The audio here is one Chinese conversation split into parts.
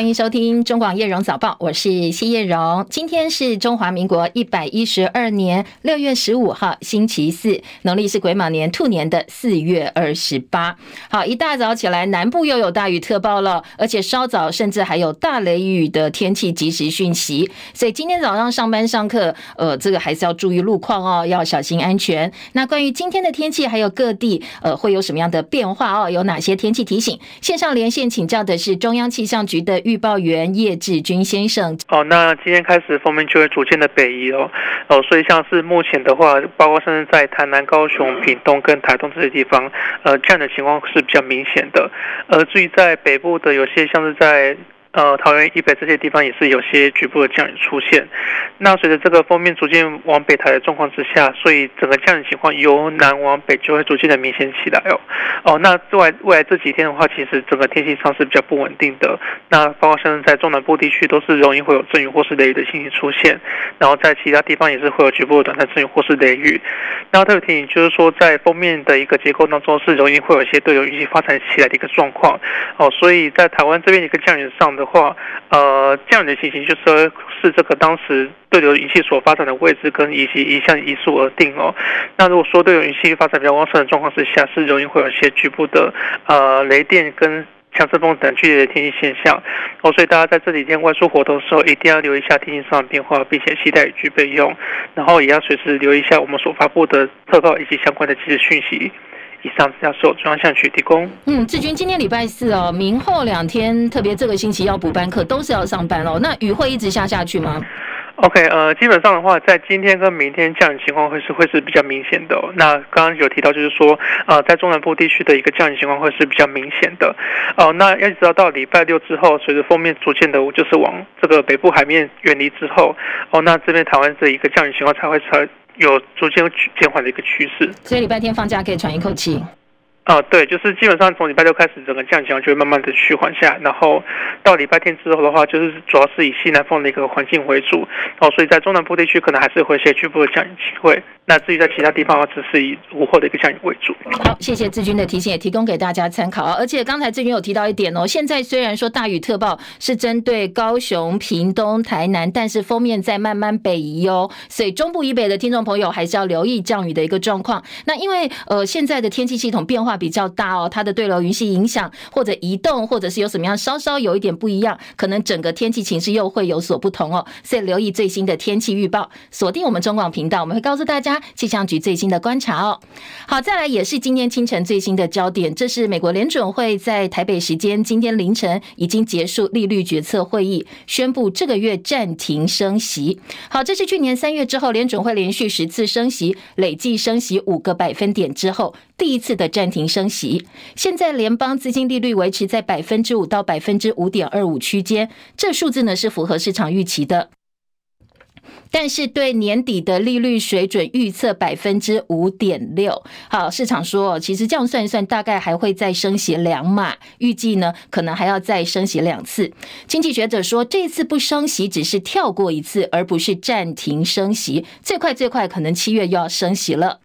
欢迎收听中广叶荣早报，我是谢叶荣。今天是中华民国一百一十二年六月十五号，星期四，农历是癸卯年兔年的四月二十八。好，一大早起来，南部又有大雨特报了，而且稍早甚至还有大雷雨的天气即时讯息。所以今天早上上班上课，呃，这个还是要注意路况哦，要小心安全。那关于今天的天气，还有各地呃会有什么样的变化哦？有哪些天气提醒？线上连线请教的是中央气象局的预报员叶志军先生。哦，那今天开始锋面就会逐渐的北移哦，哦，所以像是目前的话，包括甚至在台南、高雄、屏东跟台东这些地方，呃，这样的情况是比较明显的。呃，至于在北部的有些像是在。呃，桃园以北这些地方也是有些局部的降雨出现。那随着这个锋面逐渐往北抬的状况之下，所以整个降雨情况由南往北就会逐渐的明显起来哦。哦，那未来未来这几天的话，其实整个天气上是比较不稳定的。那包括像在中南部地区都是容易会有阵雨或是雷雨的情形出现，然后在其他地方也是会有局部的短暂阵雨或是雷雨。那特别提醒就是说，在锋面的一个结构当中是容易会有一些对流云系发展起来的一个状况哦。所以在台湾这边一个降雨上的话，呃，这样的情形就是说是这个当时对流云系所发展的位置跟以及移向移速而定哦。那如果说对流云系发展比较旺盛的状况之下，是容易会有一些局部的呃雷电跟强阵风等剧烈的天气现象哦。所以大家在这几天外出活动的时候，一定要留意一下天气上的变化，并且携带雨具备用，然后也要随时留意一下我们所发布的特报以及相关的即时讯息。以上资料受中央气象局提供。嗯，志军，今天礼拜四哦，明后两天，特别这个星期要补班课，都是要上班哦。那雨会一直下下去吗？OK，呃，基本上的话，在今天跟明天降雨情况会是会是比较明显的哦。那刚刚有提到，就是说，呃，在中南部地区的一个降雨情况会是比较明显的。哦、呃，那要知道到礼拜六之后，随着锋面逐渐的，就是往这个北部海面远离之后，哦，那这边台湾这一个降雨情况才会才。有逐渐减缓的一个趋势，所以礼拜天放假可以喘一口气。啊、对，就是基本上从礼拜六开始，整个降雨情况就会慢慢的趋缓下，然后到礼拜天之后的话，就是主要是以西南风的一个环境为主，哦，所以在中南部地区可能还是会有些局部的降雨机会。那至于在其他地方，只是以午后的一个降雨为主。好，谢谢志军的提醒，也提供给大家参考啊。而且刚才志军有提到一点哦，现在虽然说大雨特报是针对高雄、屏东、台南，但是封面在慢慢北移哦，所以中部以北的听众朋友还是要留意降雨的一个状况。那因为呃现在的天气系统变化化比较大哦，它的对流云系影响或者移动，或者是有什么样稍稍有一点不一样，可能整个天气情势又会有所不同哦。所以留意最新的天气预报，锁定我们中广频道，我们会告诉大家。气象局最新的观察哦，好，再来也是今天清晨最新的焦点，这是美国联准会在台北时间今天凌晨已经结束利率决策会议，宣布这个月暂停升息。好，这是去年三月之后联准会连续十次升息，累计升息五个百分点之后第一次的暂停升息。现在联邦资金利率维持在百分之五到百分之五点二五区间，这数字呢是符合市场预期的。但是对年底的利率水准预测百分之五点六，好，市场说其实这样算一算，大概还会再升息两码，预计呢可能还要再升息两次。经济学者说，这次不升息只是跳过一次，而不是暂停升息，最快最快可能七月又要升息了。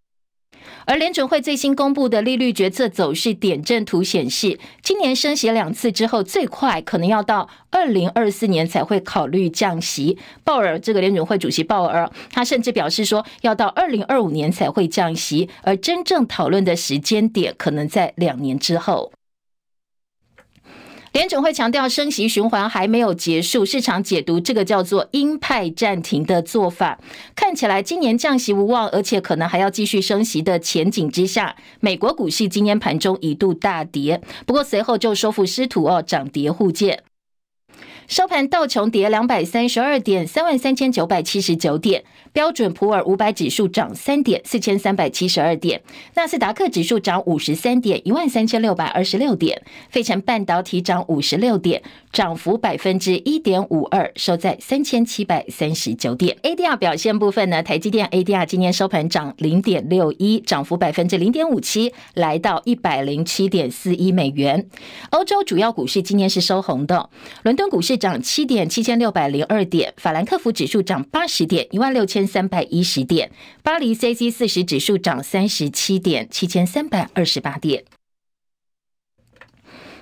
而联准会最新公布的利率决策走势点阵图显示，今年升息两次之后，最快可能要到二零二四年才会考虑降息。鲍尔这个联准会主席鲍尔，他甚至表示说，要到二零二五年才会降息，而真正讨论的时间点可能在两年之后。联准会强调升息循环还没有结束，市场解读这个叫做鹰派暂停的做法，看起来今年降息无望，而且可能还要继续升息的前景之下，美国股市今天盘中一度大跌，不过随后就收复失土哦，涨跌互见。收盘，道琼跌两百三十二点，三万三千九百七十九点；标准普尔五百指数涨三点，四千三百七十二点；纳斯达克指数涨五十三点，一万三千六百二十六点；费城半导体涨五十六点，涨幅百分之一点五二，收在三千七百三十九点。ADR 表现部分呢，台积电 ADR 今天收盘涨零点六一，涨幅百分之零点五七，来到一百零七点四一美元。欧洲主要股市今天是收红的，伦敦股市。涨七点，七千六百零二点；法兰克福指数涨八十点，一万六千三百一十点；巴黎 c c 四十指数涨三十七点，七千三百二十八点。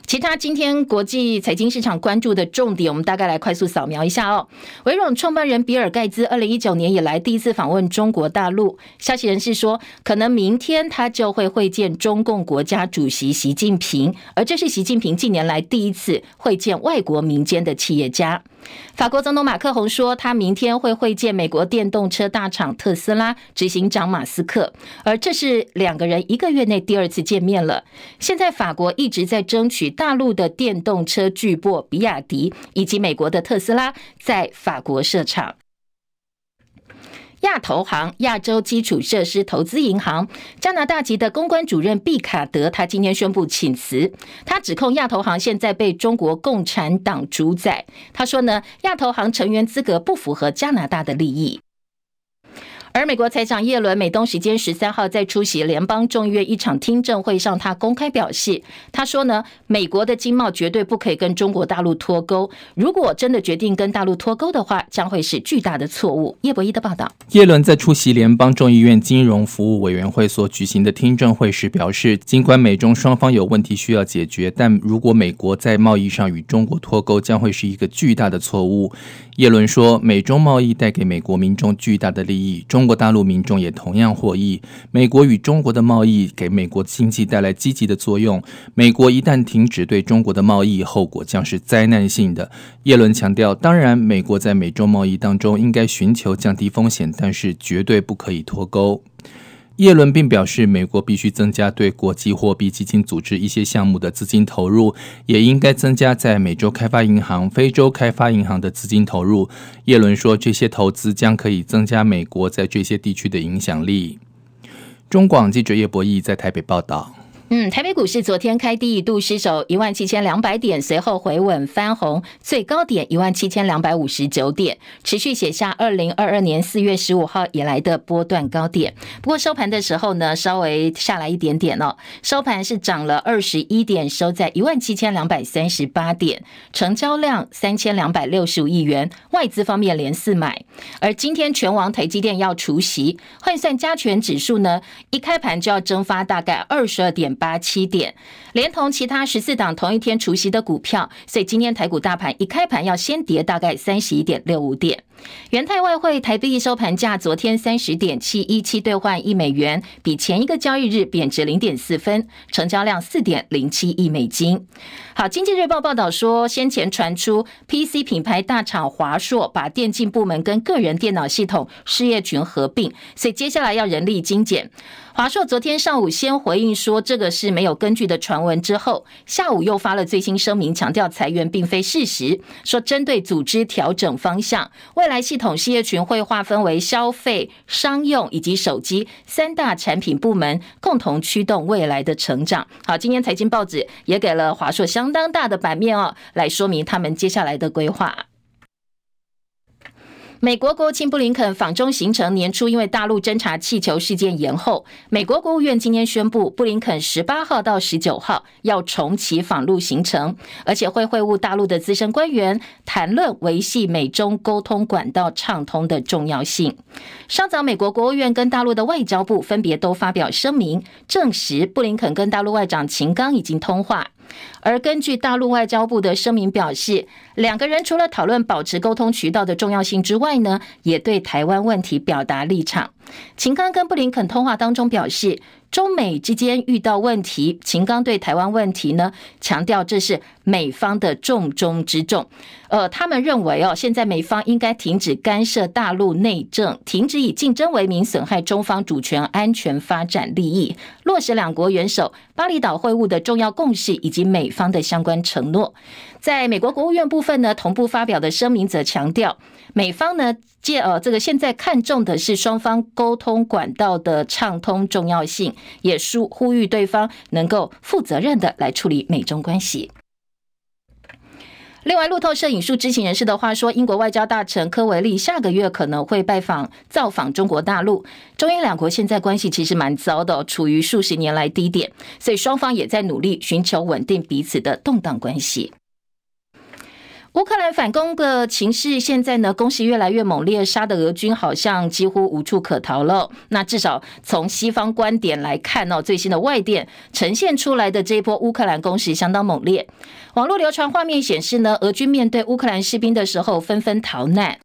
其他今天国际财经市场关注的重点，我们大概来快速扫描一下哦。微软创办人比尔盖茨二零一九年以来第一次访问中国大陆，消息人士说，可能明天他就会会见中共国家主席习近平，而这是习近平近年来第一次会见外国民间的企业家。法国总统马克宏说，他明天会会见美国电动车大厂特斯拉执行长马斯克，而这是两个人一个月内第二次见面了。现在法国一直在争取大陆的电动车巨擘比亚迪以及美国的特斯拉在法国设厂。亚投行亚洲基础设施投资银行加拿大籍的公关主任毕卡德，他今天宣布请辞。他指控亚投行现在被中国共产党主宰。他说呢，亚投行成员资格不符合加拿大的利益。而美国财长耶伦，美东时间十三号在出席联邦众议院一场听证会上，他公开表示，他说呢，美国的经贸绝对不可以跟中国大陆脱钩。如果真的决定跟大陆脱钩的话，将会是巨大的错误。叶博一的报道。耶伦在出席联邦众议院金融服务委员会所举行的听证会时表示，尽管美中双方有问题需要解决，但如果美国在贸易上与中国脱钩，将会是一个巨大的错误。耶伦说，美中贸易带给美国民众巨大的利益，中中国大陆民众也同样获益。美国与中国的贸易给美国经济带来积极的作用。美国一旦停止对中国的贸易，后果将是灾难性的。耶伦强调，当然，美国在美中贸易当中应该寻求降低风险，但是绝对不可以脱钩。耶伦并表示，美国必须增加对国际货币基金组织一些项目的资金投入，也应该增加在美洲开发银行、非洲开发银行的资金投入。耶伦说，这些投资将可以增加美国在这些地区的影响力。中广记者叶博弈在台北报道。嗯，台北股市昨天开低一度失守一万七千两百点，随后回稳翻红，最高点一万七千两百五十九点，持续写下二零二二年四月十五号以来的波段高点。不过收盘的时候呢，稍微下来一点点哦，收盘是涨了二十一点，收在一万七千两百三十八点，成交量三千两百六十五亿元，外资方面连四买。而今天权王台积电要除息，换算加权指数呢，一开盘就要蒸发大概二十二点。八七点，连同其他十四档同一天除夕的股票，所以今天台股大盘一开盘要先跌大概三十一点六五点。元泰外汇台币收盘价昨天三十点七一七兑换一美元，比前一个交易日贬值零点四分，成交量四点零七亿美金。好，经济日报报道说，先前传出 PC 品牌大厂华硕把电竞部门跟个人电脑系统事业群合并，所以接下来要人力精简。华硕昨天上午先回应说这个是没有根据的传闻，之后下午又发了最新声明，强调裁员并非事实，说针对组织调整方向，未来系统事业群会划分为消费、商用以及手机三大产品部门，共同驱动未来的成长。好，今天财经报纸也给了华硕相当大的版面哦，来说明他们接下来的规划。美国国务卿布林肯访中行程年初因为大陆侦察气球事件延后，美国国务院今天宣布，布林肯十八号到十九号要重启访陆行程，而且会会晤大陆的资深官员，谈论维系美中沟通管道畅通的重要性。稍早，美国国务院跟大陆的外交部分别都发表声明，证实布林肯跟大陆外长秦刚已经通话。而根据大陆外交部的声明表示，两个人除了讨论保持沟通渠道的重要性之外呢，也对台湾问题表达立场。秦刚跟布林肯通话当中表示，中美之间遇到问题，秦刚对台湾问题呢，强调这是美方的重中之重。呃，他们认为哦，现在美方应该停止干涉大陆内政，停止以竞争为名损害中方主权、安全、发展利益，落实两国元首巴厘岛会晤的重要共识以及美方的相关承诺。在美国国务院部分呢，同步发表的声明则强调，美方呢借呃这个现在看重的是双方沟通管道的畅通重要性，也呼呼吁对方能够负责任的来处理美中关系。另外，路透社引述知情人士的话说，英国外交大臣科维利下个月可能会拜访造访中国大陆。中英两国现在关系其实蛮糟的，处于数十年来低点，所以双方也在努力寻求稳定彼此的动荡关系。乌克兰反攻的情势现在呢，攻势越来越猛烈，杀的俄军好像几乎无处可逃了。那至少从西方观点来看哦，最新的外电呈现出来的这一波乌克兰攻势相当猛烈。网络流传画面显示呢，俄军面对乌克兰士兵的时候纷纷逃难。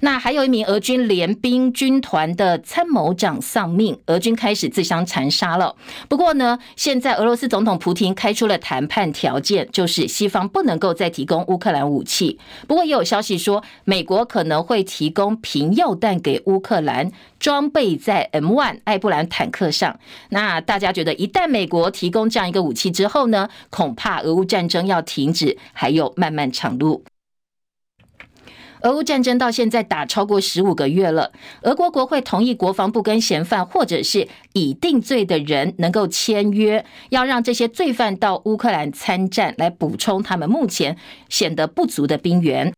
那还有一名俄军联兵军团的参谋长丧命，俄军开始自相残杀了。不过呢，现在俄罗斯总统普京开出了谈判条件，就是西方不能够再提供乌克兰武器。不过也有消息说，美国可能会提供平药弹给乌克兰，装备在 M1 艾布兰坦克上。那大家觉得，一旦美国提供这样一个武器之后呢，恐怕俄乌战争要停止，还有漫漫长路。俄乌战争到现在打超过十五个月了，俄国国会同意国防部跟嫌犯或者是已定罪的人能够签约，要让这些罪犯到乌克兰参战，来补充他们目前显得不足的兵源。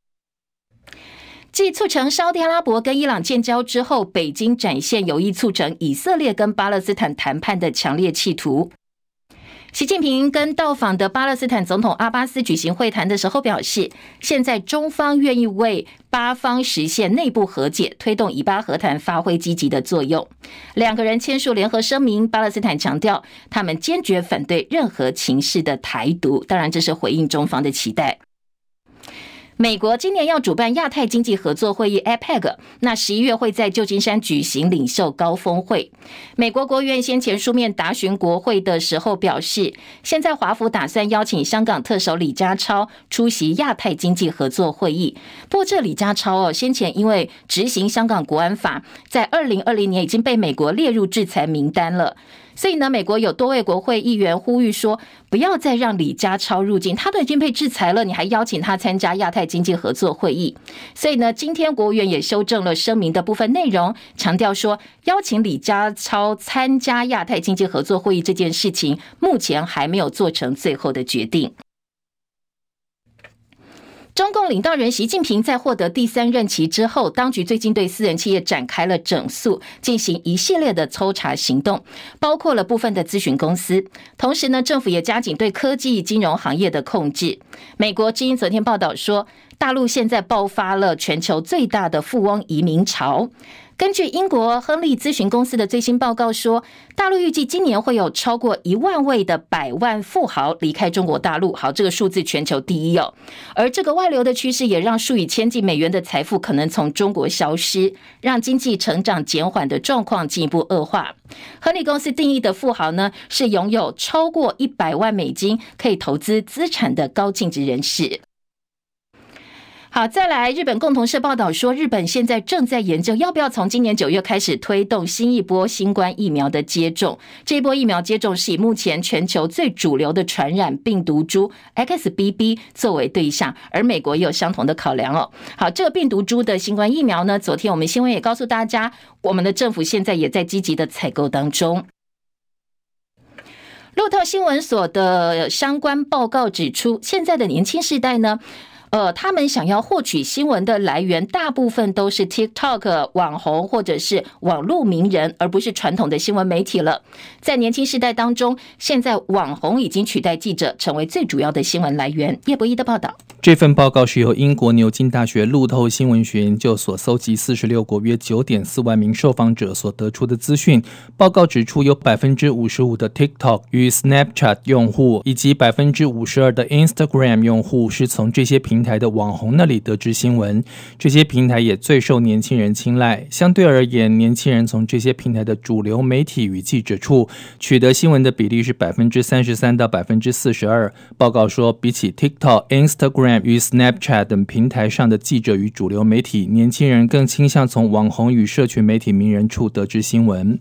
继促成沙特阿拉伯跟伊朗建交之后，北京展现有意促成以色列跟巴勒斯坦谈判的强烈企图。习近平跟到访的巴勒斯坦总统阿巴斯举行会谈的时候表示，现在中方愿意为巴方实现内部和解、推动以巴和谈发挥积极的作用。两个人签署联合声明，巴勒斯坦强调他们坚决反对任何形式的台独，当然这是回应中方的期待。美国今年要主办亚太经济合作会议 （APEC），那十一月会在旧金山举行领袖高峰会。美国国务院先前书面答询国会的时候表示，现在华府打算邀请香港特首李家超出席亚太经济合作会议。不过，这李家超哦，先前因为执行香港国安法，在二零二零年已经被美国列入制裁名单了。所以呢，美国有多位国会议员呼吁说，不要再让李家超入境，他都已经被制裁了，你还邀请他参加亚太经济合作会议。所以呢，今天国务院也修正了声明的部分内容，强调说，邀请李家超参加亚太经济合作会议这件事情，目前还没有做成最后的决定。中共领导人习近平在获得第三任期之后，当局最近对私人企业展开了整肃，进行一系列的抽查行动，包括了部分的咨询公司。同时呢，政府也加紧对科技金融行业的控制。美国之音昨天报道说，大陆现在爆发了全球最大的富翁移民潮。根据英国亨利咨询公司的最新报告说，大陆预计今年会有超过一万位的百万富豪离开中国大陆。好，这个数字全球第一哦。而这个外流的趋势也让数以千计美元的财富可能从中国消失，让经济成长减缓的状况进一步恶化。亨利公司定义的富豪呢，是拥有超过一百万美金可以投资资产的高净值人士。好，再来，日本共同社报道说，日本现在正在研究要不要从今年九月开始推动新一波新冠疫苗的接种。这一波疫苗接种是以目前全球最主流的传染病毒株 XBB 作为对象，而美国也有相同的考量哦。好，这个病毒株的新冠疫苗呢，昨天我们新闻也告诉大家，我们的政府现在也在积极的采购当中。路透新闻所的相关报告指出，现在的年轻世代呢。呃，他们想要获取新闻的来源，大部分都是 TikTok 网红或者是网络名人，而不是传统的新闻媒体了。在年轻世代当中，现在网红已经取代记者，成为最主要的新闻来源。叶博弈的报道。这份报告是由英国牛津大学路透新闻学研究所搜集四十六国约九点四万名受访者所得出的资讯。报告指出，有百分之五十五的 TikTok 与 Snapchat 用户，以及百分之五十二的 Instagram 用户是从这些平台的网红那里得知新闻，这些平台也最受年轻人青睐。相对而言，年轻人从这些平台的主流媒体与记者处取得新闻的比例是百分之三十三到百分之四十二。报告说，比起 TikTok、Instagram 与 Snapchat 等平台上的记者与主流媒体，年轻人更倾向从网红与社群媒体名人处得知新闻。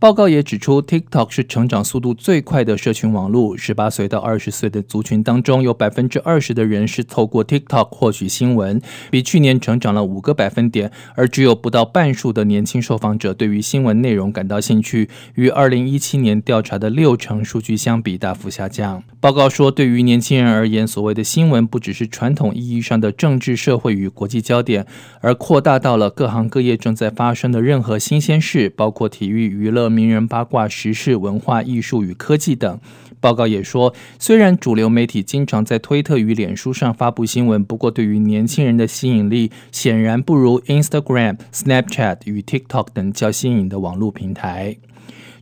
报告也指出，TikTok 是成长速度最快的社群网络。十八岁到二十岁的族群当中，有百分之二十的人是透过 TikTok 获取新闻，比去年成长了五个百分点。而只有不到半数的年轻受访者对于新闻内容感到兴趣，与二零一七年调查的六成数据相比大幅下降。报告说，对于年轻人而言，所谓的新闻不只是传统意义上的政治、社会与国际焦点，而扩大到了各行各业正在发生的任何新鲜事，包括体育、娱乐。名人八卦、时事、文化艺术与科技等。报告也说，虽然主流媒体经常在推特与脸书上发布新闻，不过对于年轻人的吸引力显然不如 Instagram、Snapchat 与 TikTok 等较新颖的网络平台。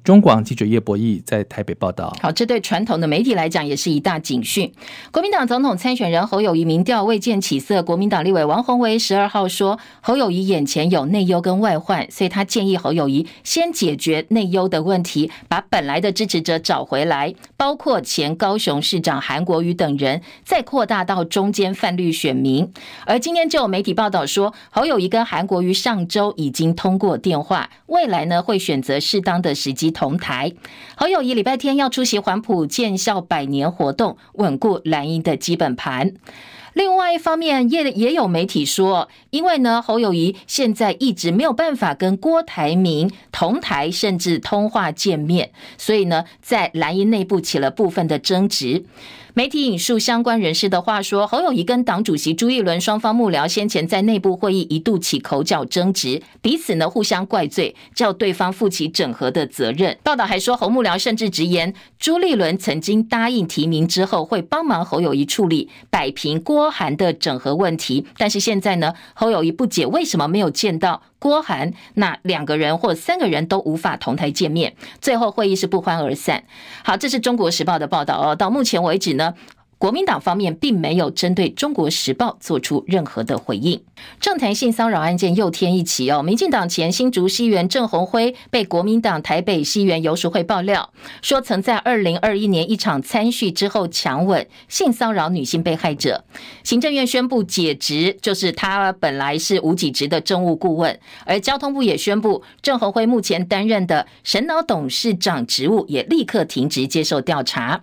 中广记者叶博义在台北报道。好，这对传统的媒体来讲也是一大警讯。国民党总统参选人侯友谊民调未见起色，国民党立委王鸿薇十二号说，侯友谊眼前有内忧跟外患，所以他建议侯友谊先解决内忧的问题，把本来的支持者找回来，包括前高雄市长韩国瑜等人，再扩大到中间泛绿选民。而今天就有媒体报道说，侯友谊跟韩国瑜上周已经通过电话，未来呢会选择适当的时机。同台，侯友谊礼拜天要出席黄埔建校百年活动，稳固蓝营的基本盘。另外一方面，也也有媒体说，因为呢，侯友谊现在一直没有办法跟郭台铭同台，甚至通话见面，所以呢，在蓝营内部起了部分的争执。媒体引述相关人士的话说，侯友宜跟党主席朱立伦双方幕僚先前在内部会议一度起口角争执，彼此呢互相怪罪，叫对方负起整合的责任。报道还说，侯幕僚甚至直言，朱立伦曾经答应提名之后会帮忙侯友宜处理摆平郭韩的整合问题，但是现在呢，侯友宜不解为什么没有见到。郭涵那两个人或三个人都无法同台见面，最后会议是不欢而散。好，这是中国时报的报道哦。到目前为止呢，国民党方面并没有针对《中国时报》做出任何的回应。政坛性骚扰案件又添一起哦，民进党前新竹市议员郑鸿辉被国民党台北市议员游淑慧爆料，说曾在二零二一年一场餐叙之后强吻、性骚扰女性被害者。行政院宣布解职，就是他本来是无给职的政务顾问，而交通部也宣布郑鸿辉目前担任的神脑董事长职务也立刻停职接受调查。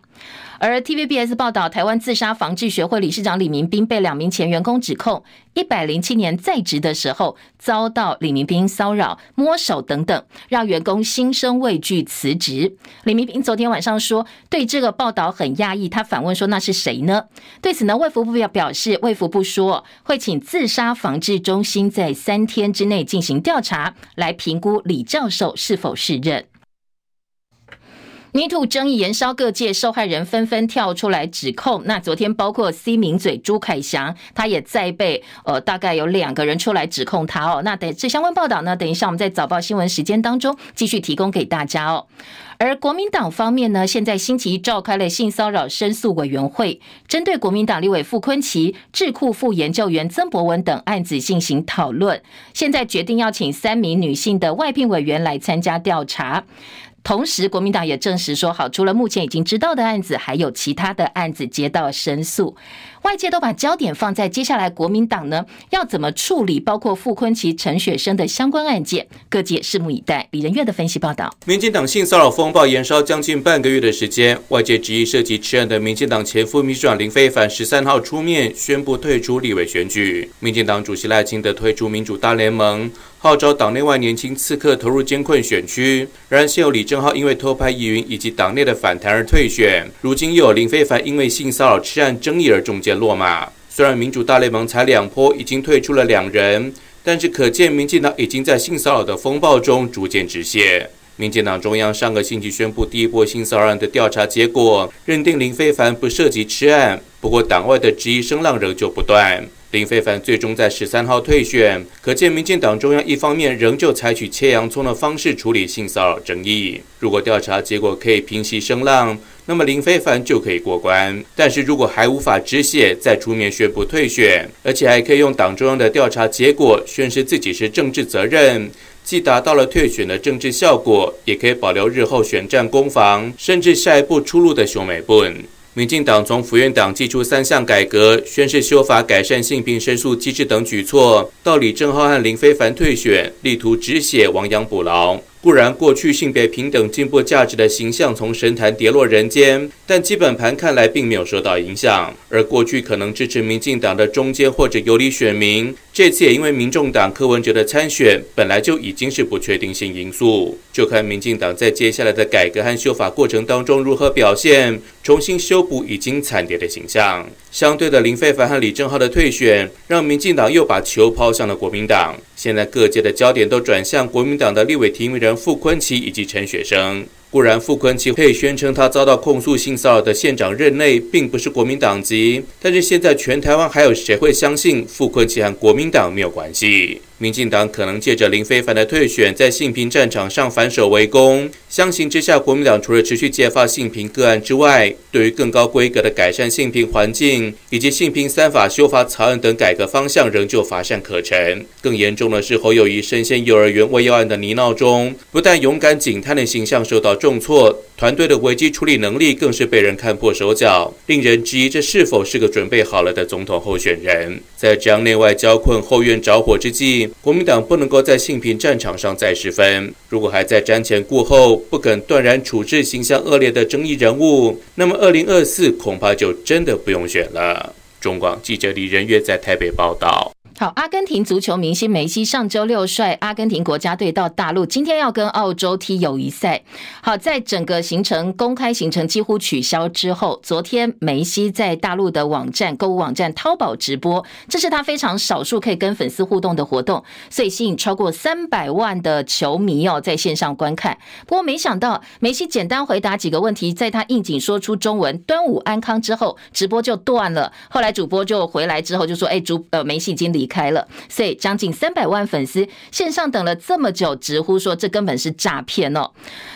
而 TVBS 报道，台湾自杀防治学会理事长李明斌被两名前员工指控，一百零七年在职的时候遭到李明斌骚扰、摸手等等，让员工心生畏惧辞职。李明斌昨天晚上说，对这个报道很讶异，他反问说：“那是谁呢？”对此呢，卫福部表表示，卫福部说会请自杀防治中心在三天之内进行调查，来评估李教授是否适任。MeToo 争议延烧，各界受害人纷纷跳出来指控。那昨天包括 C 名嘴朱凯翔，他也在被呃，大概有两个人出来指控他哦。那等这相关报道呢，等一下我们在早报新闻时间当中继续提供给大家哦。而国民党方面呢，现在星期一召开了性骚扰申诉委员会，针对国民党立委傅崐萁、智库副研究员曾博文等案子进行讨论。现在决定要请三名女性的外聘委员来参加调查。同时，国民党也证实说，好，除了目前已经知道的案子，还有其他的案子接到申诉。外界都把焦点放在接下来国民党呢要怎么处理包括傅崐萁、陈雪生的相关案件，各界拭目以待。李仁月的分析报道：民进党性骚扰风暴延烧将近半个月的时间，外界质疑涉及此案的民进党前副秘书长林飞凡十三号出面宣布退出立委选举。民进党主席赖清德推出民主大联盟，号召党内外年轻刺客投入艰困选区。然而，现有李正浩因为偷拍疑云以及党内的反弹而退选，如今又有林非凡因为性骚扰吃案争议而中箭落马，虽然民主大联盟才两波已经退出了两人，但是可见民进党已经在性骚扰的风暴中逐渐止血。民进党中央上个星期宣布第一波性骚扰案的调查结果，认定林非凡不涉及吃案，不过党外的质疑声浪仍旧不断。林非凡最终在十三号退选，可见民进党中央一方面仍旧采取切洋葱的方式处理性骚扰争议。如果调查结果可以平息声浪，那么林非凡就可以过关；但是如果还无法止血，再出面宣布退选，而且还可以用党中央的调查结果宣示自己是政治责任，既达到了退选的政治效果，也可以保留日后选战攻防，甚至下一步出路的熊美本。民进党从府院党祭出三项改革，宣誓修法改善性平申诉机制等举措，到李正浩和林非凡退选，力图止血，亡羊补牢。固然，过去性别平等、进步价值的形象从神坛跌落人间，但基本盘看来并没有受到影响。而过去可能支持民进党的中间或者游离选民，这次也因为民众党柯文哲的参选，本来就已经是不确定性因素。就看民进党在接下来的改革和修法过程当中如何表现，重新修补已经惨跌的形象。相对的，林飞凡和李正浩的退选，让民进党又把球抛向了国民党。现在各界的焦点都转向国民党的立委提名人傅昆奇以及陈雪生。固然傅昆萁可以宣称他遭到控诉性骚扰的县长任内并不是国民党籍，但是现在全台湾还有谁会相信傅昆萁和国民党没有关系？民进党可能借着林飞帆的退选，在性平战场上反守为攻。相形之下，国民党除了持续揭发性平个案之外，对于更高规格的改善性平环境以及性平三法修法草案等改革方向，仍旧乏善可陈。更严重的是，侯友谊深陷幼儿园喂药案的泥淖中，不但勇敢警探的形象受到重挫，团队的危机处理能力更是被人看破手脚，令人质疑这是否是个准备好了的总统候选人。在这样内外交困、后院着火之际，国民党不能够在性平战场上再失分。如果还在瞻前顾后，不肯断然处置形象恶劣的争议人物，那么二零二四恐怕就真的不用选了。中广记者李仁月在台北报道。好，阿根廷足球明星梅西上周六率阿根廷国家队到大陆，今天要跟澳洲踢友谊赛。好，在整个行程公开行程几乎取消之后，昨天梅西在大陆的网站购物网站淘宝直播，这是他非常少数可以跟粉丝互动的活动，所以吸引超过三百万的球迷哦在线上观看。不过没想到梅西简单回答几个问题，在他应景说出中文“端午安康”之后，直播就断了。后来主播就回来之后就说：“哎，主呃梅西经离。”开了，所以将近三百万粉丝线上等了这么久，直呼说这根本是诈骗哦。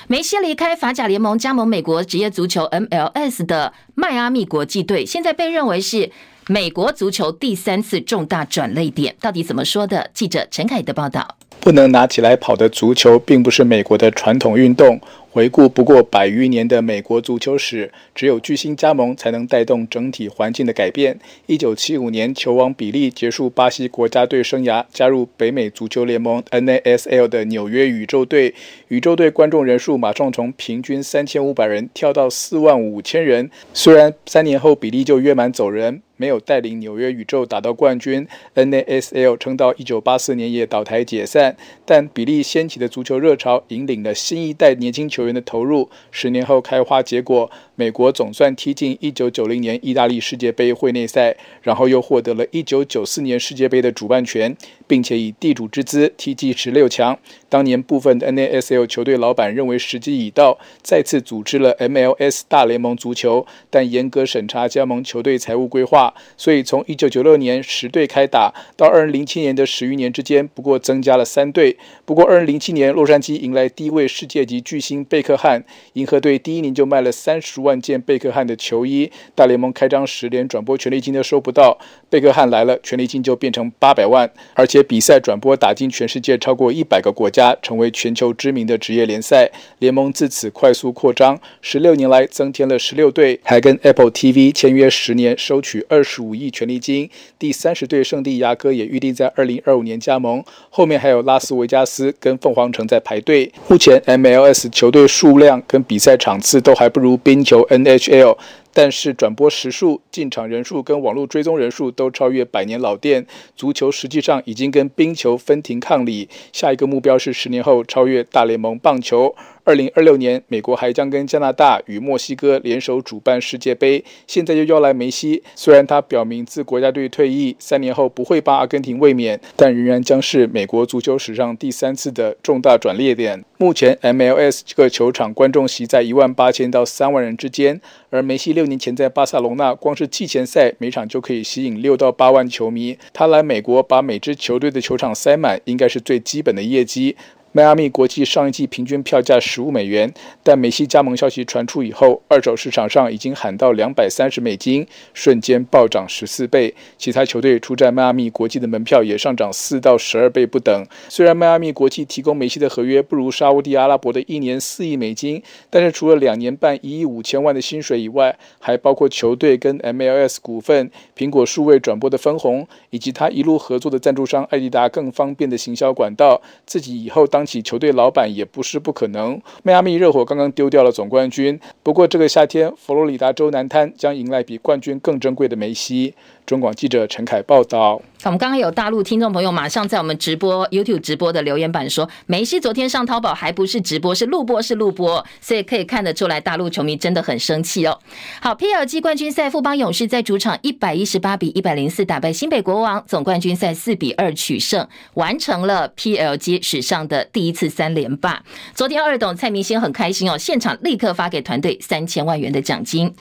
梅西离开法甲联盟，加盟美国职业足球 MLS 的迈阿密国际队，现在被认为是美国足球第三次重大转捩点。到底怎么说的？记者陈凯的报道。不能拿起来跑的足球，并不是美国的传统运动。回顾不过百余年的美国足球史，只有巨星加盟才能带动整体环境的改变。一九七五年，球王比利结束巴西国家队生涯，加入北美足球联盟 NASL 的纽约宇宙队。宇宙队观众人数马上从平均三千五百人跳到四万五千人。虽然三年后比利就约满走人，没有带领纽约宇宙打到冠军，NASL 撑到一九八四年也倒台解散。但比利掀起的足球热潮，引领了新一代年轻球员的投入。十年后开花结果，美国总算踢进一九九零年意大利世界杯会内赛，然后又获得了一九九四年世界杯的主办权。并且以地主之姿踢进十六强。当年部分的 NASL 球队老板认为时机已到，再次组织了 MLS 大联盟足球，但严格审查加盟球队财务规划，所以从一九九六年十队开打到二零零七年的十余年之间，不过增加了三队。不过二零零七年洛杉矶迎来第一位世界级巨星贝克汉，银河队第一年就卖了三十万件贝克汉的球衣，大联盟开张时连转播权利金都收不到，贝克汉来了，权利金就变成八百万，而且。且比赛转播打进全世界超过一百个国家，成为全球知名的职业联赛。联盟自此快速扩张，十六年来增添了十六队，还跟 Apple TV 签约十年，收取二十五亿权利金。第三十队圣地牙哥也预定在二零二五年加盟，后面还有拉斯维加斯跟凤凰城在排队。目前 MLS 球队数量跟比赛场次都还不如冰球 NHL。但是转播时数、进场人数跟网络追踪人数都超越百年老店，足球实际上已经跟冰球分庭抗礼。下一个目标是十年后超越大联盟棒球。二零二六年，美国还将跟加拿大与墨西哥联手主办世界杯。现在又邀来梅西，虽然他表明自国家队退役三年后不会帮阿根廷卫冕，但仍然将是美国足球史上第三次的重大转捩点。目前 MLS 这个球场观众席在一万八千到三万人之间，而梅西六年前在巴塞隆纳，光是季前赛每场就可以吸引六到八万球迷。他来美国把每支球队的球场塞满，应该是最基本的业绩。迈阿密国际上一季平均票价十五美元，但梅西加盟消息传出以后，二手市场上已经喊到两百三十美金，瞬间暴涨十四倍。其他球队出战迈阿密国际的门票也上涨四到十二倍不等。虽然迈阿密国际提供梅西的合约不如沙乌地阿拉伯的一年四亿美金，但是除了两年半一亿五千万的薪水以外，还包括球队跟 MLS 股份、苹果数位转播的分红，以及他一路合作的赞助商爱迪达更方便的行销管道。自己以后当起球队老板也不是不可能。迈阿密热火刚刚丢掉了总冠军，不过这个夏天佛罗里达州南滩将迎来比冠军更珍贵的梅西。中广记者陈凯报道。我们刚刚有大陆听众朋友马上在我们直播 YouTube 直播的留言板说，梅西昨天上淘宝还不是直播，是录播，是录播，所以可以看得出来大陆球迷真的很生气哦。好，PLG 冠军赛富邦勇士在主场一百一十八比一百零四打败新北国王，总冠军赛四比二取胜，完成了 PLG 史上的第一次三连霸。昨天二董蔡明兴很开心哦，现场立刻发给团队三千万元的奖金。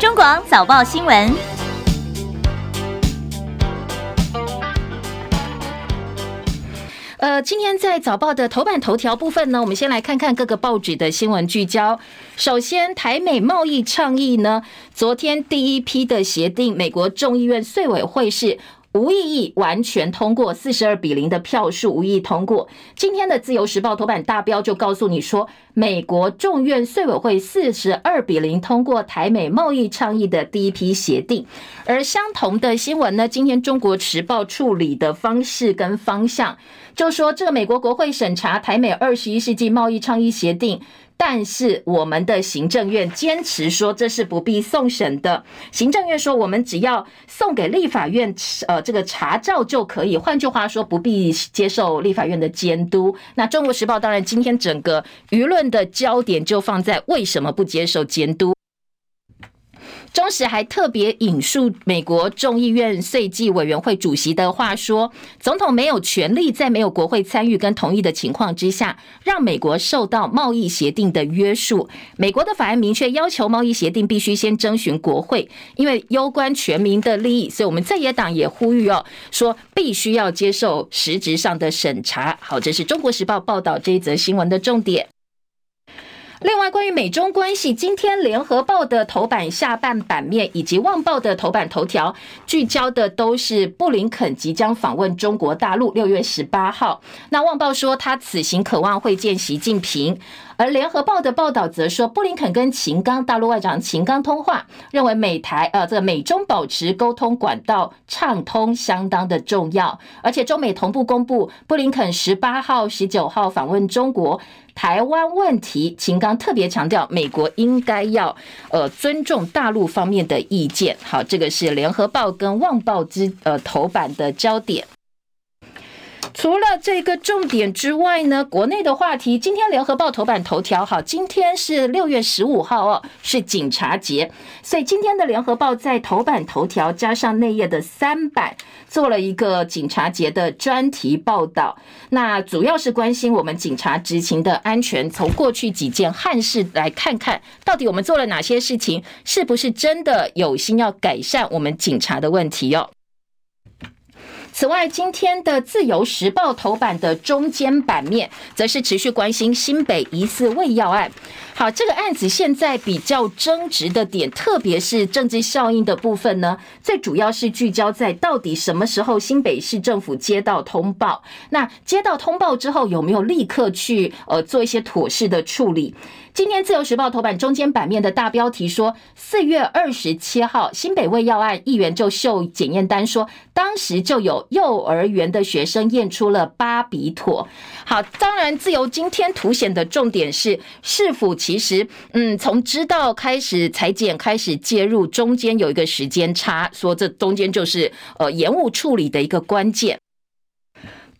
中广早报新闻。呃，今天在早报的头版头条部分呢，我们先来看看各个报纸的新闻聚焦。首先，台美贸易倡议呢，昨天第一批的协定，美国众议院税委会是。无异议，完全通过四十二比零的票数，无异通过。今天的自由时报头版大标就告诉你说，美国众院税委会四十二比零通过台美贸易倡议的第一批协定。而相同的新闻呢，今天中国时报处理的方式跟方向，就说这个美国国会审查台美二十一世纪贸易倡议协定。但是我们的行政院坚持说这是不必送审的。行政院说我们只要送给立法院，呃，这个查照就可以。换句话说，不必接受立法院的监督。那中国时报当然今天整个舆论的焦点就放在为什么不接受监督。中时还特别引述美国众议院税计委员会主席的话说：“总统没有权利在没有国会参与跟同意的情况之下，让美国受到贸易协定的约束。美国的法案明确要求贸易协定必须先征询国会，因为攸关全民的利益，所以我们在野党也呼吁哦，说必须要接受实质上的审查。”好，这是中国时报报道这一则新闻的重点。另外，关于美中关系，今天联合报的头版下半版面以及《旺报》的头版头条，聚焦的都是布林肯即将访问中国大陆，六月十八号。那《旺报》说他此行渴望会见习近平。而联合报的报道则说，布林肯跟秦刚大陆外长秦刚通话，认为美台呃这个美中保持沟通管道畅通相当的重要，而且中美同步公布，布林肯十八号、十九号访问中国，台湾问题，秦刚特别强调，美国应该要呃尊重大陆方面的意见。好，这个是联合报跟旺报之呃头版的焦点。除了这个重点之外呢，国内的话题，今天联合报头版头条，好，今天是六月十五号哦，是警察节，所以今天的联合报在头版头条加上内页的三版，做了一个警察节的专题报道。那主要是关心我们警察执勤的安全，从过去几件憾事来看看到底我们做了哪些事情，是不是真的有心要改善我们警察的问题哟、哦。此外，今天的《自由时报》头版的中间版面，则是持续关心新北疑似喂药案。好，这个案子现在比较争执的点，特别是政治效应的部分呢，最主要是聚焦在到底什么时候新北市政府接到通报，那接到通报之后有没有立刻去呃做一些妥适的处理？今天自由时报头版中间版面的大标题说，四月二十七号新北卫药案，议员就秀检验单说，当时就有幼儿园的学生验出了巴比妥。好，当然自由今天凸显的重点是，市府其实嗯，从知道开始裁检开始介入，中间有一个时间差，说这中间就是呃延误处理的一个关键。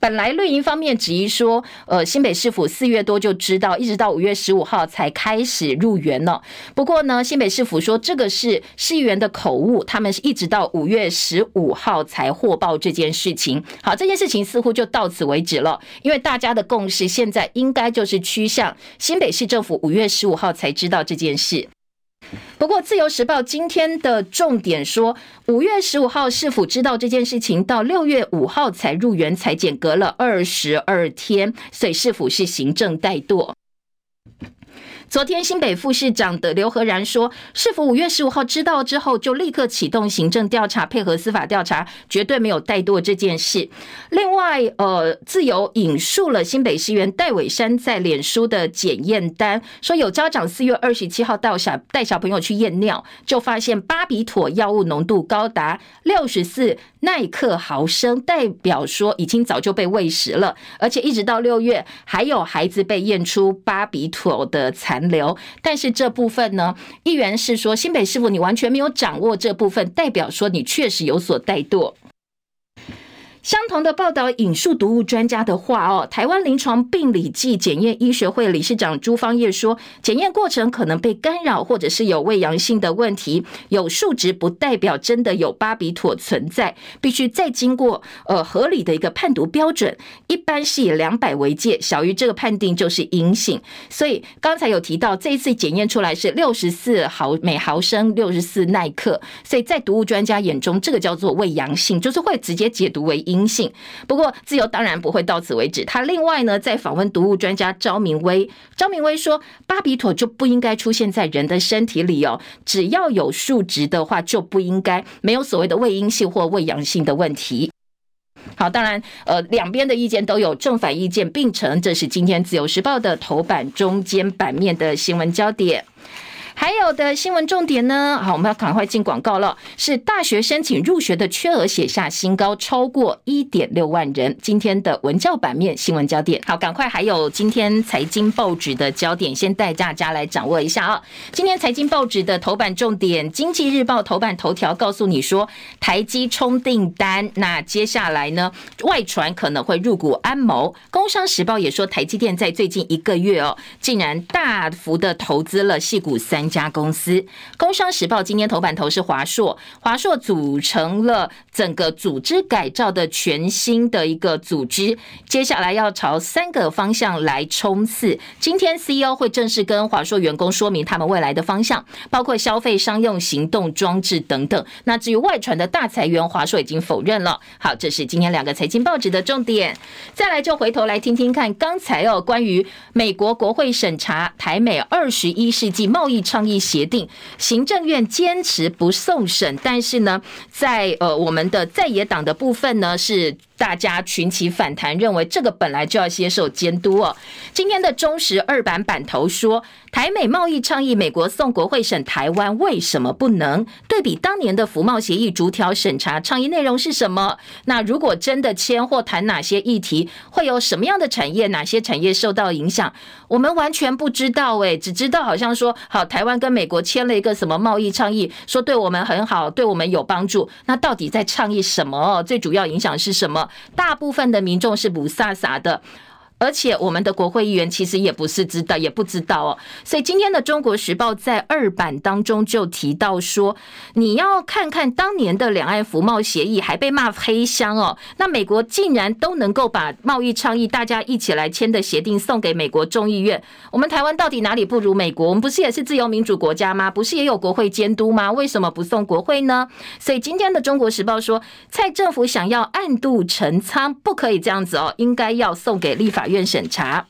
本来绿营方面质疑说，呃，新北市府四月多就知道，一直到五月十五号才开始入园了。不过呢，新北市府说这个是市议员的口误，他们是一直到五月十五号才获报这件事情。好，这件事情似乎就到此为止了，因为大家的共识现在应该就是趋向新北市政府五月十五号才知道这件事。不过，《自由时报》今天的重点说，五月十五号市府知道这件事情，到六月五号才入园才间，隔了二十二天，所以市府是行政怠惰。昨天，新北副市长的刘和然说，市府五月十五号知道之后，就立刻启动行政调查，配合司法调查，绝对没有怠惰这件事。另外，呃，自由引述了新北市员戴伟山在脸书的检验单，说有家长四月二十七号到小带小朋友去验尿，就发现巴比妥药物浓度高达六十四耐克毫升，代表说已经早就被喂食了，而且一直到六月，还有孩子被验出巴比妥的残。留。但是这部分呢，议员是说新北市府你完全没有掌握这部分，代表说你确实有所怠惰。相同的报道引述毒物专家的话哦，台湾临床病理暨检验医学会理事长朱芳叶说，检验过程可能被干扰，或者是有胃阳性的问题，有数值不代表真的有巴比妥存在，必须再经过呃合理的一个判读标准，一般是以两百为界，小于这个判定就是阴性。所以刚才有提到这一次检验出来是六十四毫每毫升六十四奈克，所以在毒物专家眼中，这个叫做胃阳性，就是会直接解读为。阴性，不过自由当然不会到此为止。他另外呢，在访问毒物专家张明威，张明威说，巴比妥就不应该出现在人的身体里哦，只要有数值的话，就不应该没有所谓的胃阴性或胃阳性的问题。好，当然，呃，两边的意见都有正反意见并成，这是今天自由时报的头版中间版面的新闻焦点。还有的新闻重点呢？好，我们要赶快进广告了。是大学申请入学的缺额写下新高，超过一点六万人。今天的文教版面新闻焦点，好，赶快还有今天财经报纸的焦点，先带大家来掌握一下啊。今天财经报纸的头版重点，《经济日报》头版头条告诉你说，台积冲订单，那接下来呢，外传可能会入股安谋。《工商时报》也说，台积电在最近一个月哦，竟然大幅的投资了矽谷三三家公司，《工商时报》今天头版头是华硕，华硕组成了整个组织改造的全新的一个组织，接下来要朝三个方向来冲刺。今天 CEO 会正式跟华硕员工说明他们未来的方向，包括消费、商用、行动装置等等。那至于外传的大裁员，华硕已经否认了。好，这是今天两个财经报纸的重点。再来就回头来听听看，刚才哦，关于美国国会审查台美二十一世纪贸易倡议协定，行政院坚持不送审，但是呢，在呃我们的在野党的部分呢是。大家群起反弹，认为这个本来就要接受监督哦。今天的中时二版版头说，台美贸易倡议，美国送国会审台湾，为什么不能？对比当年的服贸协议逐条审查，倡议内容是什么？那如果真的签或谈哪些议题，会有什么样的产业？哪些产业受到影响？我们完全不知道诶，只知道好像说，好，台湾跟美国签了一个什么贸易倡议，说对我们很好，对我们有帮助。那到底在倡议什么？最主要影响是什么？大部分的民众是不飒飒的。而且我们的国会议员其实也不是知道，也不知道哦。所以今天的《中国时报》在二版当中就提到说，你要看看当年的两岸服贸协议，还被骂黑箱哦。那美国竟然都能够把贸易倡议大家一起来签的协定送给美国众议院，我们台湾到底哪里不如美国？我们不是也是自由民主国家吗？不是也有国会监督吗？为什么不送国会呢？所以今天的《中国时报》说，蔡政府想要暗度陈仓，不可以这样子哦，应该要送给立法院审查。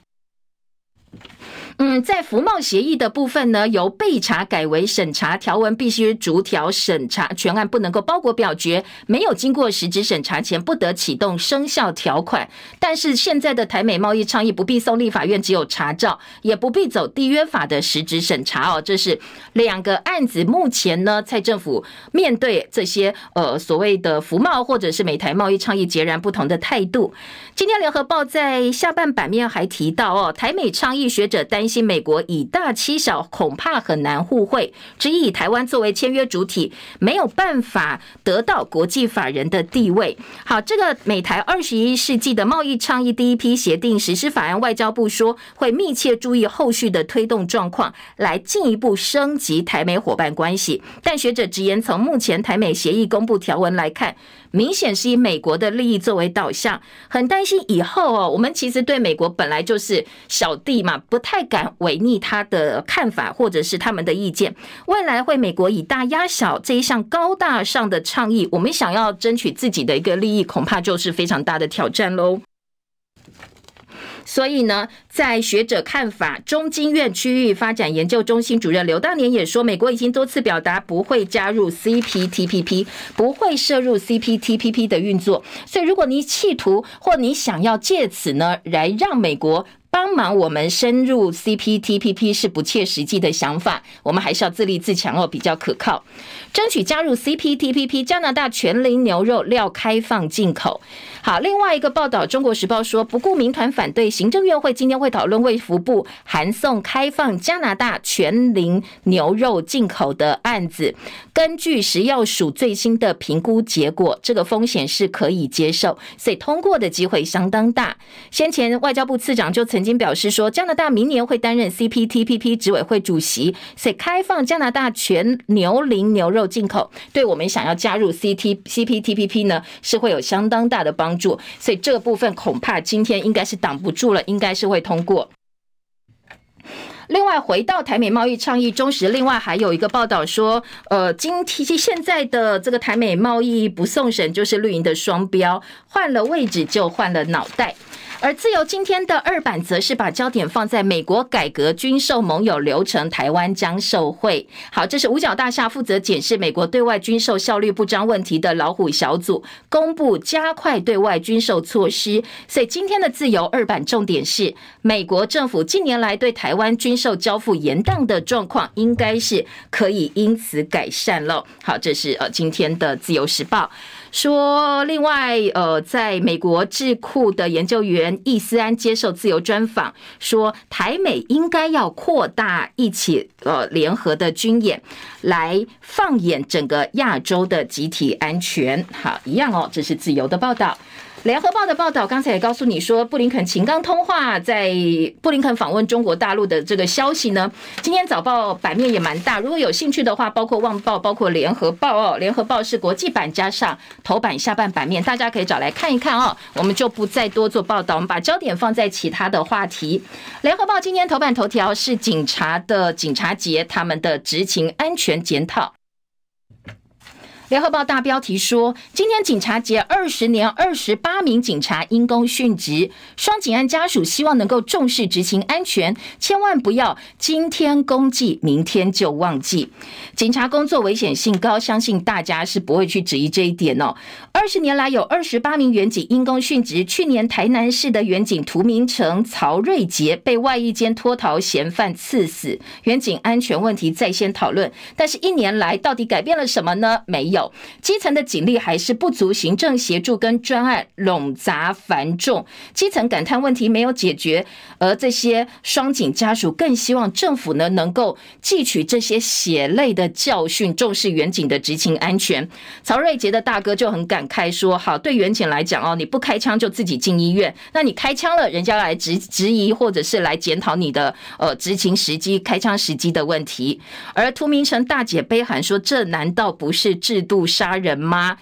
嗯，在服贸协议的部分呢，由备查改为审查，条文必须逐条审查，全案不能够包裹表决，没有经过实质审查前不得启动生效条款。但是现在的台美贸易倡议不必送立法院，只有查照，也不必走缔约法的实质审查哦。这是两个案子，目前呢，蔡政府面对这些呃所谓的服贸或者是美台贸易倡议截然不同的态度。今天联合报在下半版面还提到哦，台美倡议学者担新美国以大欺小，恐怕很难互惠。只以台湾作为签约主体，没有办法得到国际法人的地位。好，这个美台二十一世纪的贸易倡议第一批协定实施法案，外交部说会密切注意后续的推动状况，来进一步升级台美伙伴关系。但学者直言，从目前台美协议公布条文来看，明显是以美国的利益作为导向，很担心以后哦，我们其实对美国本来就是小弟嘛，不太敢违逆他的看法或者是他们的意见。未来会美国以大压小这一项高大上的倡议，我们想要争取自己的一个利益，恐怕就是非常大的挑战喽。所以呢，在学者看法，中经院区域发展研究中心主任刘大年也说，美国已经多次表达不会加入 CPTPP，不会涉入 CPTPP 的运作。所以，如果你企图或你想要借此呢，来让美国帮忙我们深入 CPTPP 是不切实际的想法，我们还是要自立自强哦，比较可靠。争取加入 CPTPP，加拿大全龄牛肉料开放进口。好，另外一个报道，《中国时报》说，不顾民团反对，行政院会今天会讨论卫福部函送开放加拿大全龄牛肉进口的案子。根据食药署最新的评估结果，这个风险是可以接受，所以通过的机会相当大。先前外交部次长就曾曾经表示说，加拿大明年会担任 CPTPP 执委会主席，所以开放加拿大全牛龄牛肉进口，对我们想要加入 CT CPTPP 呢，是会有相当大的帮助。所以这个部分恐怕今天应该是挡不住了，应该是会通过。另外，回到台美贸易倡议中时，另外还有一个报道说，呃，今天现在的这个台美贸易不送审，就是绿营的双标，换了位置就换了脑袋。而自由今天的二版则是把焦点放在美国改革军售盟友流程，台湾将受惠。好，这是五角大厦负责检视美国对外军售效率不彰问题的老虎小组公布加快对外军售措施。所以今天的自由二版重点是，美国政府近年来对台湾军售交付延宕的状况，应该是可以因此改善了。好，这是呃今天的自由时报。说，另外，呃，在美国智库的研究员易思安接受自由专访，说台美应该要扩大一起呃联合的军演，来放眼整个亚洲的集体安全。好，一样哦，这是自由的报道。联合报的报道，刚才也告诉你说，布林肯秦刚通话，在布林肯访问中国大陆的这个消息呢，今天早报版面也蛮大。如果有兴趣的话，包括《旺报》、包括《联合报》哦，《联合报》是国际版加上头版下半版面，大家可以找来看一看哦。我们就不再多做报道，我们把焦点放在其他的话题。《联合报》今天头版头条是警察的警察节，他们的执勤安全检讨。联合报大标题说：今天警察节二十年，二十八名警察因公殉职，双警案家属希望能够重视执勤安全，千万不要今天公祭，明天就忘记。警察工作危险性高，相信大家是不会去质疑这一点哦。二十年来有二十八名员警因公殉职，去年台南市的员警涂明诚、曹瑞杰被外役间脱逃嫌犯刺死，员警安全问题在先讨论，但是一年来到底改变了什么呢？没有。基层的警力还是不足，行政协助跟专案冗杂繁重，基层感叹问题没有解决，而这些双警家属更希望政府呢能够汲取这些血泪的教训，重视远警的执勤安全。曹瑞杰的大哥就很感慨说：“好，对远警来讲哦，你不开枪就自己进医院，那你开枪了，人家来质质疑或者是来检讨你的呃执勤时机、开枪时机的问题。”而涂明成大姐悲喊说：“这难道不是制度？”杀人吗？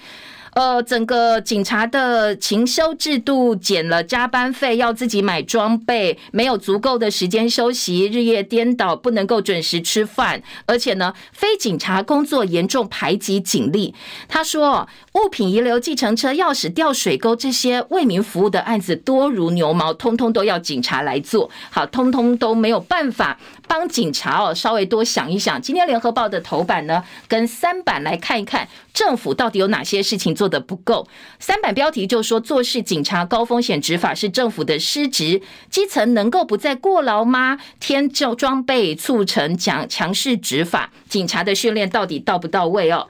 呃，整个警察的勤休制度减了加班费，要自己买装备，没有足够的时间休息，日夜颠倒，不能够准时吃饭，而且呢，非警察工作严重排挤警力。他说，物品遗留、计程车、钥匙掉水沟这些为民服务的案子多如牛毛，通通都要警察来做，好，通通都没有办法帮警察哦，稍微多想一想。今天联合报的头版呢，跟三版来看一看，政府到底有哪些事情做的不够，三版标题就说，做事警察高风险执法是政府的失职，基层能够不再过劳吗？添就装备促成强强势执法，警察的训练到底到不到位哦？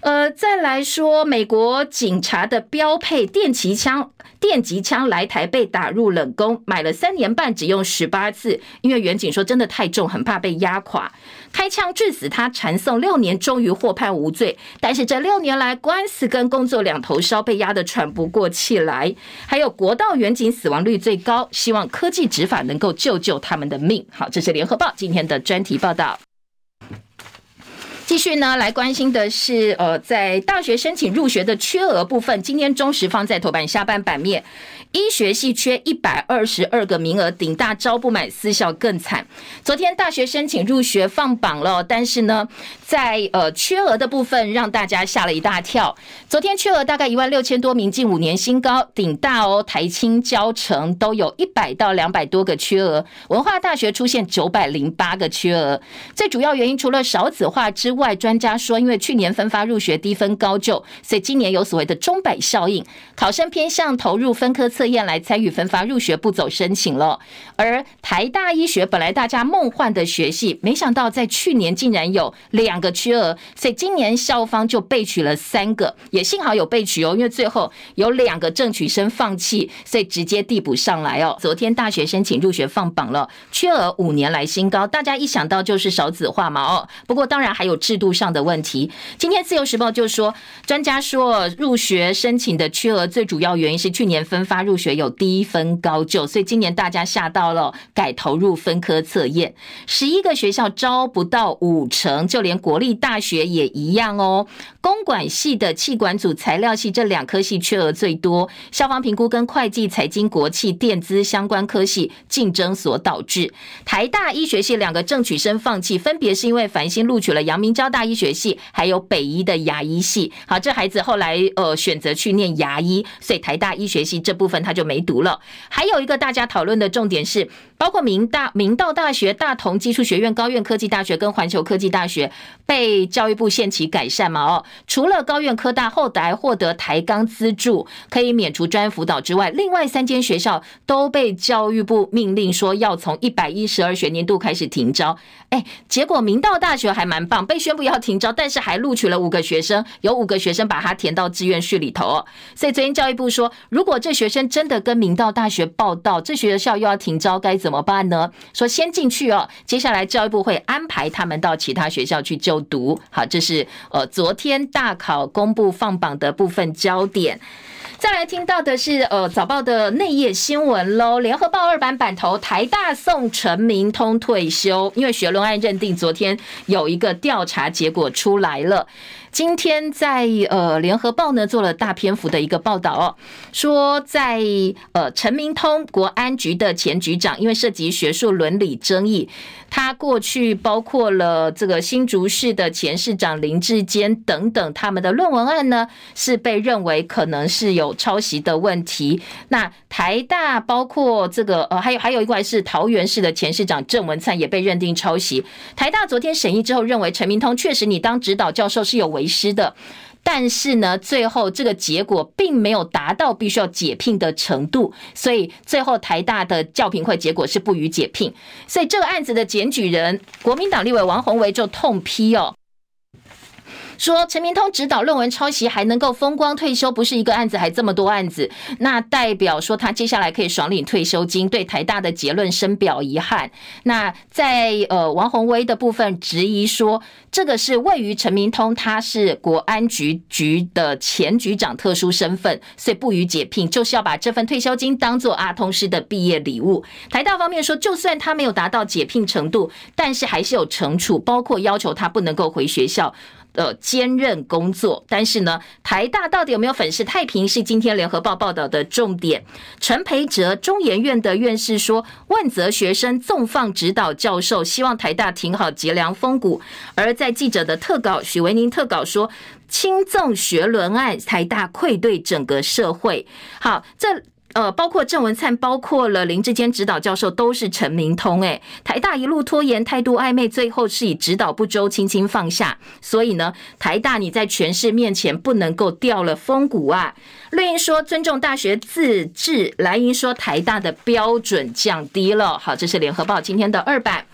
呃，再来说，美国警察的标配电击枪，电击枪来台被打入冷宫，买了三年半，只用十八次，因为员警说真的太重，很怕被压垮，开枪致死他，缠讼六年，终于获判无罪。但是这六年来，官司跟工作两头烧，被压得喘不过气来。还有国道员警死亡率最高，希望科技执法能够救救他们的命。好，这是联合报今天的专题报道。继续呢，来关心的是，呃，在大学申请入学的缺额部分，今天中时放在头版下半版面。医学系缺一百二十二个名额，顶大招不满，私校更惨。昨天大学申请入学放榜了，但是呢，在呃缺额的部分让大家吓了一大跳。昨天缺额大概一万六千多名，近五年新高。顶大哦，台清交城都有一百到两百多个缺额，文化大学出现九百零八个缺额。最主要原因除了少子化之外，专家说，因为去年分发入学低分高就，所以今年有所谓的钟摆效应，考生偏向投入分科测验来参与分发入学，不走申请了。而台大医学本来大家梦幻的学系，没想到在去年竟然有两个缺额，所以今年校方就备取了三个，也幸好有备取哦，因为最后有两个正取生放弃，所以直接递补上来哦。昨天大学申请入学放榜了，缺额五年来新高，大家一想到就是少子化嘛哦。不过当然还有制度上的问题。今天自由时报就说，专家说入学申请的缺额最主要原因是去年分发入学有低分高就，所以今年大家吓到了，改投入分科测验，十一个学校招不到五成，就连国立大学也一样哦。公管系的气管组、材料系这两科系缺额最多，校方评估跟会计、财经、国企、电资相关科系竞争所导致。台大医学系两个正取生放弃，分别是因为繁星录取了阳明交大医学系，还有北医的牙医系。好，这孩子后来呃选择去念牙医，所以台大医学系这部分他就没读了。还有一个大家讨论的重点是，包括明大、明道大学、大同技术学院、高苑科技大学跟环球科技大学被教育部限期改善嘛？哦。除了高苑科大后来获得台钢资助，可以免除专案辅导之外，另外三间学校都被教育部命令说要从一百一十二学年度开始停招。哎，结果明道大学还蛮棒，被宣布要停招，但是还录取了五个学生，有五个学生把它填到志愿序里头哦。所以昨天教育部说，如果这学生真的跟明道大学报到，这学校又要停招，该怎么办呢？说先进去哦，接下来教育部会安排他们到其他学校去就读。好，这是呃昨天。大考公布放榜的部分焦点，再来听到的是呃早报的内页新闻喽。联合报二版版头，台大宋陈明通退休，因为学伦案认定，昨天有一个调查结果出来了。今天在呃联合报呢做了大篇幅的一个报道哦，说在呃陈明通国安局的前局长，因为涉及学术伦理争议，他过去包括了这个新竹市的前市长林志坚等等，他们的论文案呢是被认为可能是有抄袭的问题。那台大包括这个呃还有还有一块是桃园市的前市长郑文灿也被认定抄袭。台大昨天审议之后认为陈明通确实你当指导教授是有违。遗失的，但是呢，最后这个结果并没有达到必须要解聘的程度，所以最后台大的教评会结果是不予解聘。所以这个案子的检举人，国民党立委王宏维就痛批哦。说陈明通指导论文抄袭还能够风光退休，不是一个案子，还这么多案子，那代表说他接下来可以爽领退休金，对台大的结论深表遗憾。那在呃王宏威的部分质疑说，这个是位于陈明通他是国安局局的前局长特殊身份，所以不予解聘，就是要把这份退休金当做阿通师的毕业礼物。台大方面说，就算他没有达到解聘程度，但是还是有惩处，包括要求他不能够回学校。呃，兼任工作，但是呢，台大到底有没有粉饰太平，是今天联合报报道的重点。陈培哲，中研院的院士说，问责学生纵放指导教授，希望台大挺好节凉风骨。而在记者的特稿，许维宁特稿说，轻纵学伦案，台大愧对整个社会。好，这。呃，包括郑文灿，包括了林志坚指导教授，都是陈明通。诶，台大一路拖延，态度暧昧，最后是以指导不周，轻轻放下。所以呢，台大你在权势面前不能够掉了风骨啊。绿营说尊重大学自治，蓝营说台大的标准降低了。好，这是联合报今天的二版。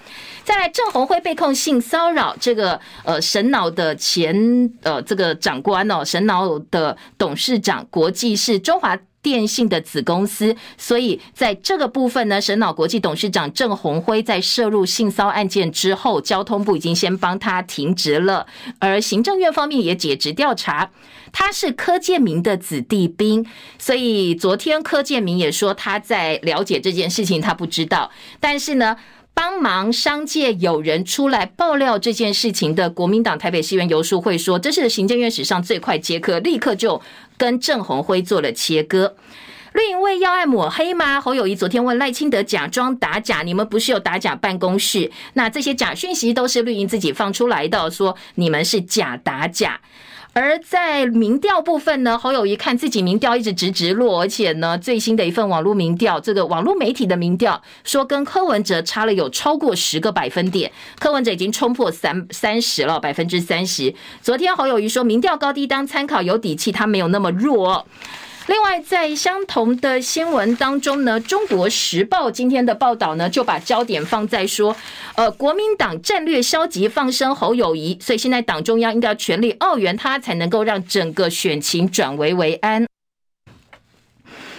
再来，郑鸿辉被控性骚扰，这个呃神脑的前呃这个长官哦，神脑的董事长，国际是中华。电信的子公司，所以在这个部分呢，神脑国际董事长郑红辉在涉入性骚案件之后，交通部已经先帮他停职了，而行政院方面也解职调查。他是柯建铭的子弟兵，所以昨天柯建铭也说他在了解这件事情，他不知道，但是呢，帮忙商界有人出来爆料这件事情的国民党台北市议员游淑会说，这是行政院史上最快接客，立刻就。跟郑鸿辉做了切割，绿营为要爱抹黑吗？侯友宜昨天问赖清德假装打假，你们不是有打假办公室？那这些假讯息都是绿营自己放出来的，说你们是假打假。而在民调部分呢，侯友谊看自己民调一直直直落，而且呢，最新的一份网络民调，这个网络媒体的民调说跟柯文哲差了有超过十个百分点，柯文哲已经冲破三三十了，百分之三十。昨天侯友谊说民调高低当参考，有底气，他没有那么弱。另外，在相同的新闻当中呢，《中国时报》今天的报道呢，就把焦点放在说，呃，国民党战略消极放生侯友谊，所以现在党中央应该要全力澳援他，才能够让整个选情转危为安。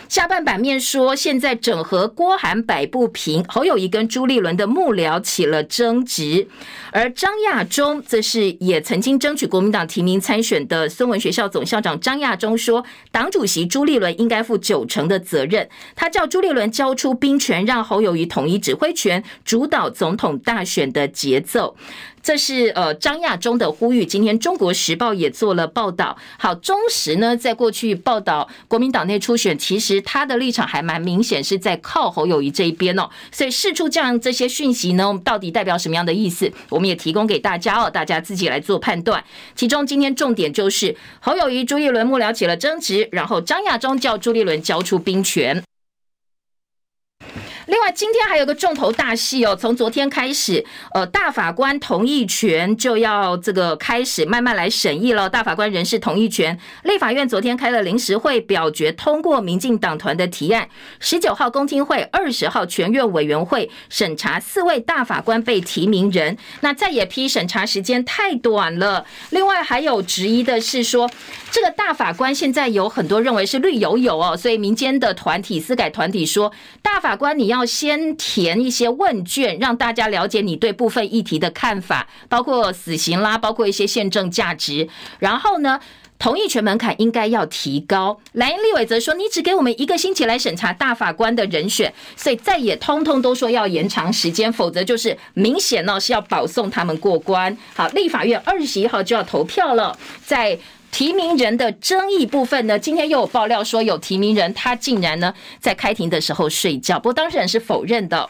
下半版面说，现在整合郭韩摆不平，侯友宜跟朱立伦的幕僚起了争执，而张亚中则是也曾经争取国民党提名参选的孙文学校总校长张亚中说，党主席朱立伦应该负九成的责任，他叫朱立伦交出兵权，让侯友宜统一指挥权，主导总统大选的节奏。这是呃张亚中的呼吁，今天《中国时报》也做了报道。好，中时呢，在过去报道国民党内初选，其实他的立场还蛮明显，是在靠侯友宜这一边哦。所以释出这样这些讯息呢，到底代表什么样的意思？我们也提供给大家哦，大家自己来做判断。其中今天重点就是侯友宜、朱立伦幕僚起了争执，然后张亚中叫朱立伦交出兵权。另外，今天还有个重头大戏哦，从昨天开始，呃，大法官同意权就要这个开始慢慢来审议了。大法官人事同意权，立法院昨天开了临时会，表决通过民进党团的提案。十九号公听会，二十号全院委员会审查四位大法官被提名人。那再也批审查时间太短了。另外还有质疑的是说，这个大法官现在有很多认为是绿油油哦，所以民间的团体、司改团体说，大法官你要。要先填一些问卷，让大家了解你对部分议题的看法，包括死刑啦，包括一些宪政价值。然后呢，同意权门槛应该要提高。蓝营立委则说，你只给我们一个星期来审查大法官的人选，所以再也通通都说要延长时间，否则就是明显呢是要保送他们过关。好，立法院二十一号就要投票了，在。提名人的争议部分呢，今天又有爆料说有提名人他竟然呢在开庭的时候睡觉，不过当事人是否认的。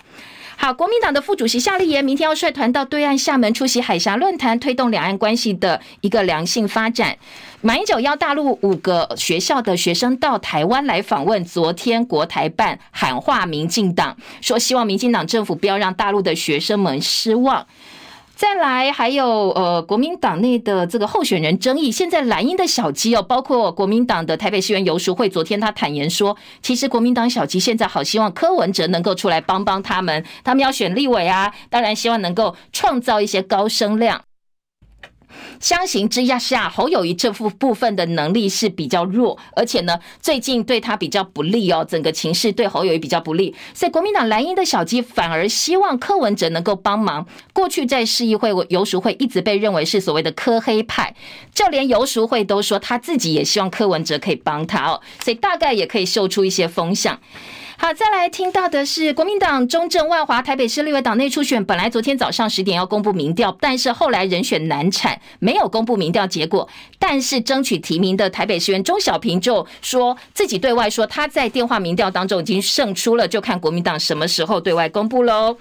好，国民党的副主席夏立言明天要率团到对岸厦门出席海峡论坛，推动两岸关系的一个良性发展。马英九邀大陆五个学校的学生到台湾来访问，昨天国台办喊话民进党，说希望民进党政府不要让大陆的学生们失望。再来，还有呃，国民党内的这个候选人争议。现在蓝营的小鸡哦，包括国民党的台北市议员游淑慧，昨天他坦言说，其实国民党小鸡现在好希望柯文哲能够出来帮帮他们，他们要选立委啊，当然希望能够创造一些高声量。相形之下，侯友宜这副部分的能力是比较弱，而且呢，最近对他比较不利哦，整个情势对侯友宜比较不利，所以国民党蓝营的小鸡反而希望柯文哲能够帮忙。过去在市议会，游淑慧一直被认为是所谓的柯黑派，就连游淑慧都说他自己也希望柯文哲可以帮他哦，所以大概也可以秀出一些风向。好，再来听到的是国民党中正万华台北市立委党内初选，本来昨天早上十点要公布民调，但是后来人选难产，没有公布民调结果。但是争取提名的台北市议员钟小平就说自己对外说他在电话民调当中已经胜出了，就看国民党什么时候对外公布喽。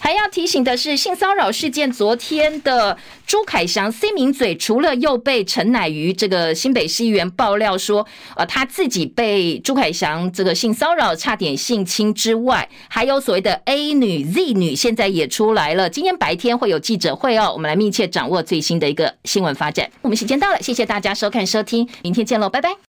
还要提醒的是，性骚扰事件，昨天的朱凯翔 C 名嘴，除了又被陈乃瑜这个新北市议员爆料说，呃，他自己被朱凯翔这个性骚扰，差点性侵之外，还有所谓的 A 女、Z 女，现在也出来了。今天白天会有记者会哦，我们来密切掌握最新的一个新闻发展。我们时间到了，谢谢大家收看收听，明天见喽，拜拜。